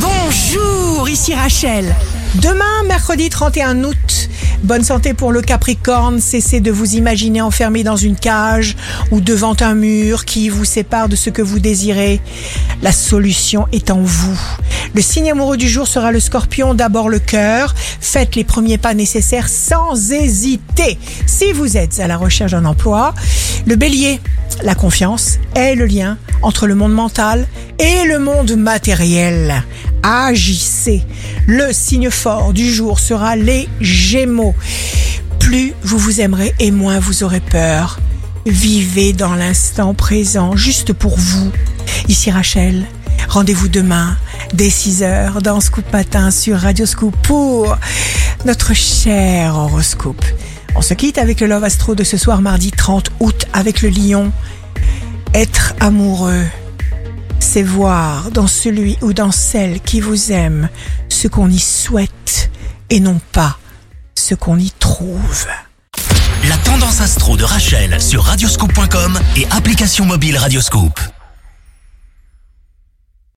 Bonjour, ici Rachel. Demain, mercredi 31 août, bonne santé pour le Capricorne. Cessez de vous imaginer enfermé dans une cage ou devant un mur qui vous sépare de ce que vous désirez. La solution est en vous. Le signe amoureux du jour sera le scorpion, d'abord le cœur. Faites les premiers pas nécessaires sans hésiter. Si vous êtes à la recherche d'un emploi, le bélier, la confiance est le lien entre le monde mental et le monde matériel. Agissez. Le signe fort du jour sera les Gémeaux. Plus vous vous aimerez et moins vous aurez peur. Vivez dans l'instant présent, juste pour vous. Ici Rachel. Rendez-vous demain dès 6h dans Scoop Matin sur Radio Scoop pour notre cher horoscope. On se quitte avec le Love Astro de ce soir mardi 30 août avec le lion. Être amoureux, c'est voir dans celui ou dans celle qui vous aime ce qu'on y souhaite et non pas ce qu'on y trouve. La tendance astro de Rachel sur radioscope.com et application mobile Radioscope.